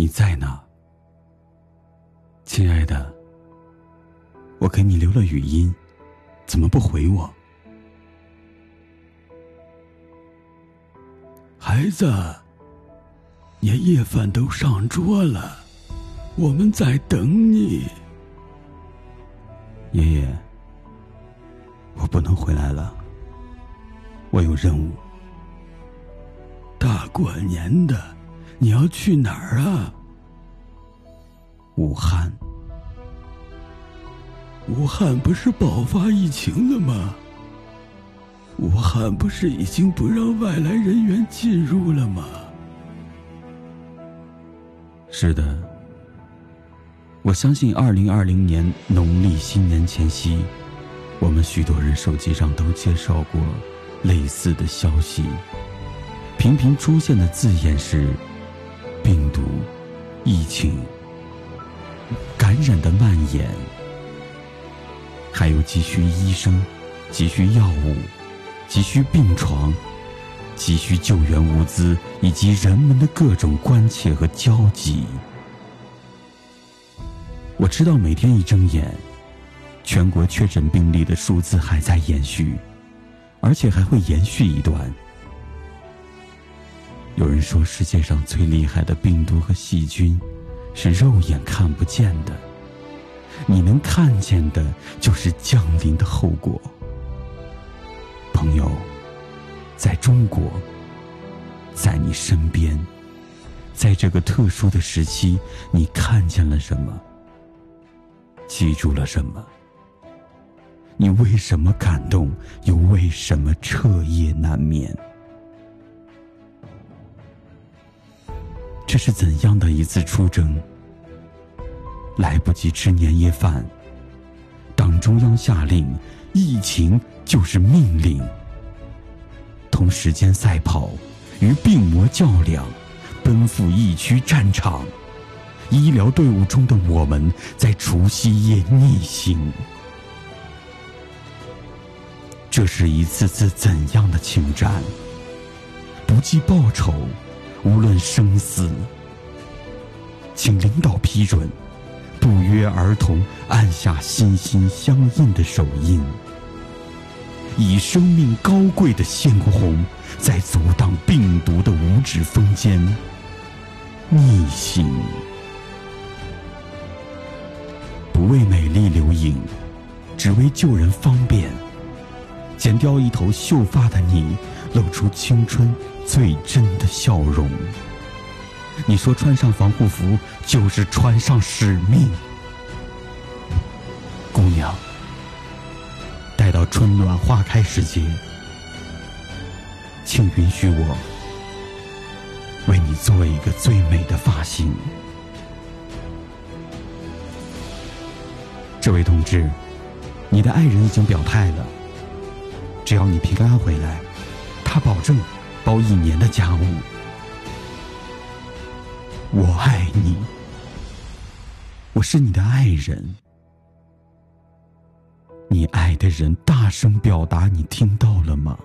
你在哪，亲爱的？我给你留了语音，怎么不回我？孩子，年夜饭都上桌了，我们在等你。爷爷，我不能回来了，我有任务。大过年的，你要去哪儿啊？武汉。武汉不是爆发疫情了吗？武汉不是已经不让外来人员进入了吗？是的，我相信二零二零年农历新年前夕，我们许多人手机上都接受过类似的消息，频频出现的字眼是病毒、疫情、感染的蔓延，还有急需医生、急需药物。急需病床，急需救援物资，以及人们的各种关切和焦急。我知道，每天一睁眼，全国确诊病例的数字还在延续，而且还会延续一段。有人说，世界上最厉害的病毒和细菌，是肉眼看不见的，你能看见的，就是降临的后果。朋友，在中国，在你身边，在这个特殊的时期，你看见了什么？记住了什么？你为什么感动？又为什么彻夜难眠？这是怎样的一次出征？来不及吃年夜饭，党中央下令。疫情就是命令，同时间赛跑，与病魔较量，奔赴疫区战场。医疗队伍中的我们，在除夕夜逆行。这是一次次怎样的请战？不计报酬，无论生死，请领导批准。不约而同按下心心相印的手印，以生命高贵的鲜红，在阻挡病毒的五指峰间逆行。不为美丽留影，只为救人方便。剪掉一头秀发的你，露出青春最真的笑容。你说穿上防护服就是穿上使命，姑娘。待到春暖花开时节，请允许我为你做一个最美的发型。这位同志，你的爱人已经表态了，只要你平安回来，他保证包一年的家务。我爱你，我是你的爱人。你爱的人大声表达，你听到了吗？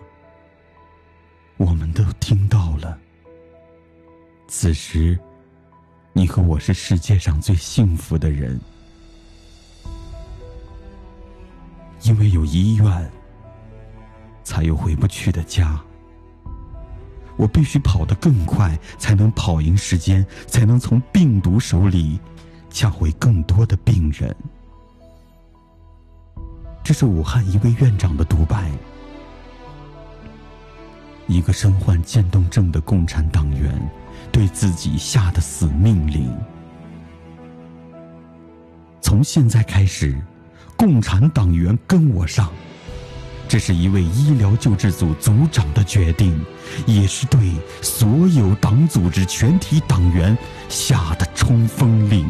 我们都听到了。此时，你和我是世界上最幸福的人，因为有医院，才有回不去的家。我必须跑得更快，才能跑赢时间，才能从病毒手里抢回更多的病人。这是武汉一位院长的独白。一个身患渐冻症的共产党员对自己下的死命令：从现在开始，共产党员跟我上。这是一位医疗救治组组长的决定，也是对所有党组织全体党员下的冲锋令。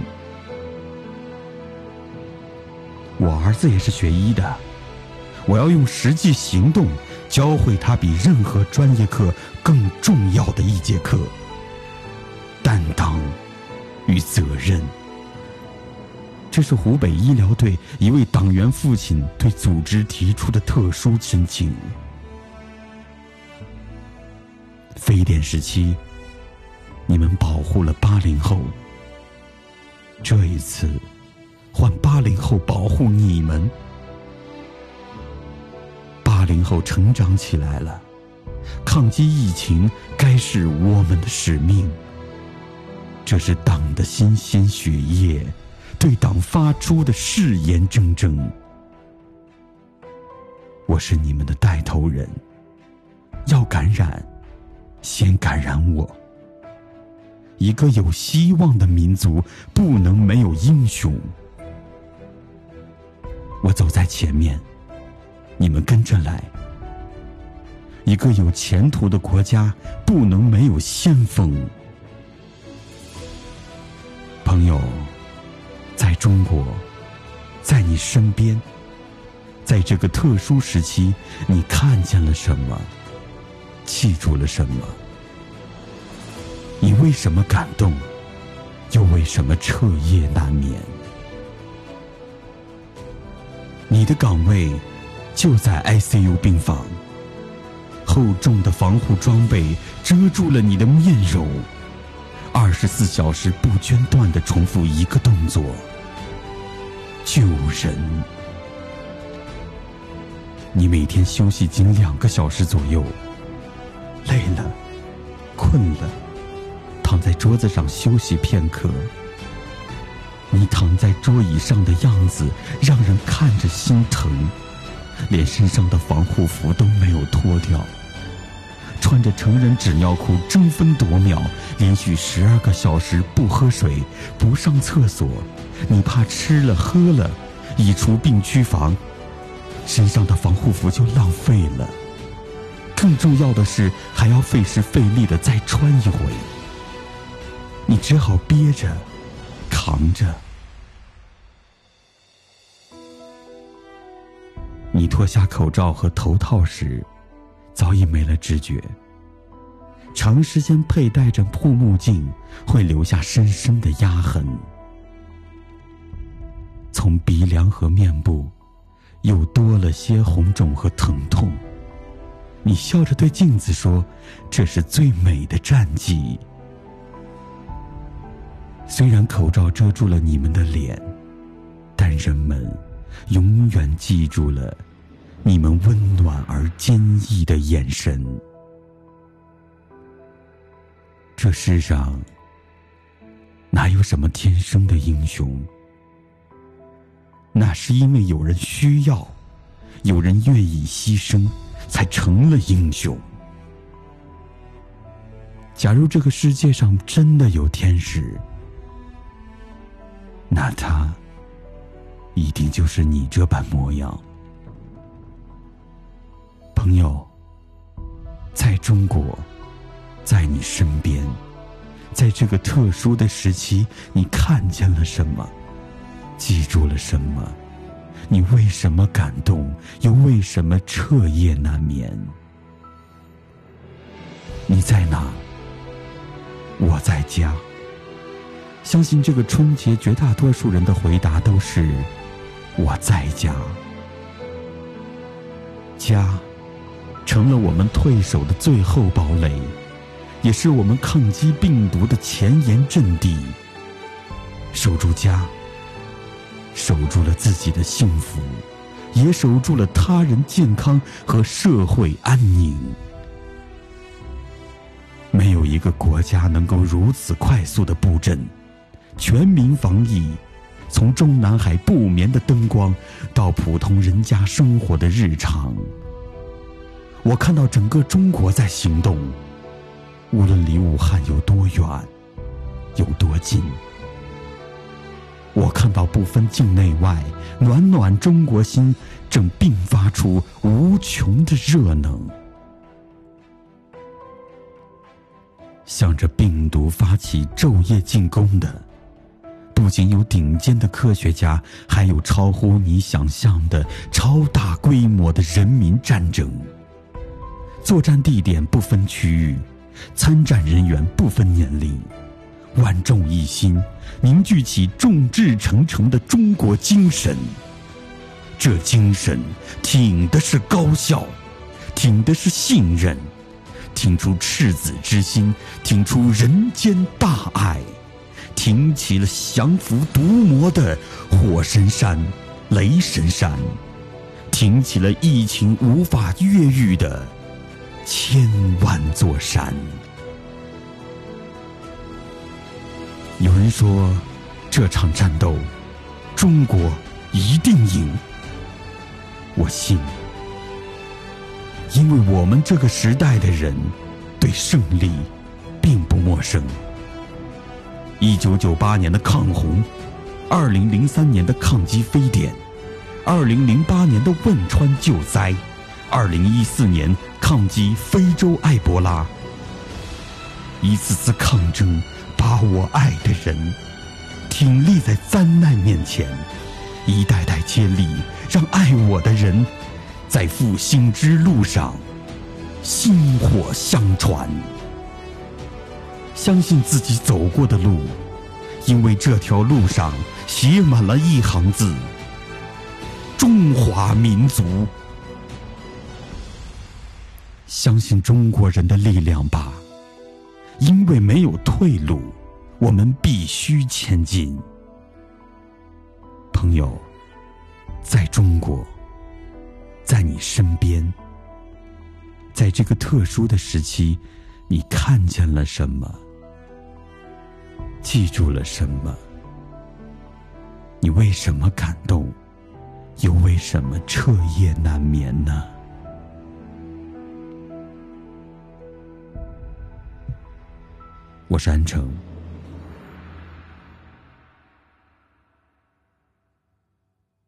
我儿子也是学医的，我要用实际行动教会他比任何专业课更重要的一节课——担当与责任。这是湖北医疗队一位党员父亲对组织提出的特殊申请。非典时期，你们保护了八零后，这一次，换八零后保护你们。八零后成长起来了，抗击疫情该是我们的使命。这是党的新鲜血液，对党发出的誓言铮铮。我是你们的带头人，要感染，先感染我。一个有希望的民族不能没有英雄。我走在前面，你们跟着来。一个有前途的国家不能没有先锋。朋友，在中国，在你身边，在这个特殊时期，你看见了什么？记住了什么？你为什么感动？又为什么彻夜难眠？你的岗位就在 ICU 病房，厚重的防护装备遮住了你的面容，二十四小时不间断的重复一个动作：救人。你每天休息仅两个小时左右，累了，困了。躺在桌子上休息片刻，你躺在桌椅上的样子让人看着心疼，连身上的防护服都没有脱掉，穿着成人纸尿裤争分夺秒，连续十二个小时不喝水、不上厕所，你怕吃了喝了，一出病区房，身上的防护服就浪费了，更重要的是还要费时费力的再穿一回。你只好憋着，扛着。你脱下口罩和头套时，早已没了知觉。长时间佩戴着护目镜，会留下深深的压痕。从鼻梁和面部，又多了些红肿和疼痛。你笑着对镜子说：“这是最美的战绩。”虽然口罩遮住了你们的脸，但人们永远记住了你们温暖而坚毅的眼神。这世上哪有什么天生的英雄？那是因为有人需要，有人愿意牺牲，才成了英雄。假如这个世界上真的有天使，那他一定就是你这般模样，朋友。在中国，在你身边，在这个特殊的时期，你看见了什么？记住了什么？你为什么感动？又为什么彻夜难眠？你在哪？我在家。相信这个春节，绝大多数人的回答都是“我在家”。家成了我们退守的最后堡垒，也是我们抗击病毒的前沿阵地。守住家，守住了自己的幸福，也守住了他人健康和社会安宁。没有一个国家能够如此快速的布阵。全民防疫，从中南海不眠的灯光，到普通人家生活的日常。我看到整个中国在行动，无论离武汉有多远，有多近。我看到不分境内外，暖暖中国心正迸发出无穷的热能，向着病毒发起昼夜进攻的。不仅有顶尖的科学家，还有超乎你想象的超大规模的人民战争。作战地点不分区域，参战人员不分年龄，万众一心，凝聚起众志成城的中国精神。这精神挺的是高效，挺的是信任，挺出赤子之心，挺出人间大爱。挺起了降服毒魔的火神山、雷神山，挺起了疫情无法越狱的千万座山。有人说，这场战斗，中国一定赢。我信，因为我们这个时代的人对胜利并不陌生。一九九八年的抗洪，二零零三年的抗击非典，二零零八年的汶川救灾，二零一四年抗击非洲埃博拉，一次次抗争。把我爱的人挺立在灾难面前，一代代接力，让爱我的人在复兴之路上薪火相传。相信自己走过的路，因为这条路上写满了一行字：中华民族。相信中国人的力量吧。因为没有退路，我们必须前进。朋友，在中国，在你身边，在这个特殊的时期，你看见了什么？记住了什么？你为什么感动？又为什么彻夜难眠呢？我是安城。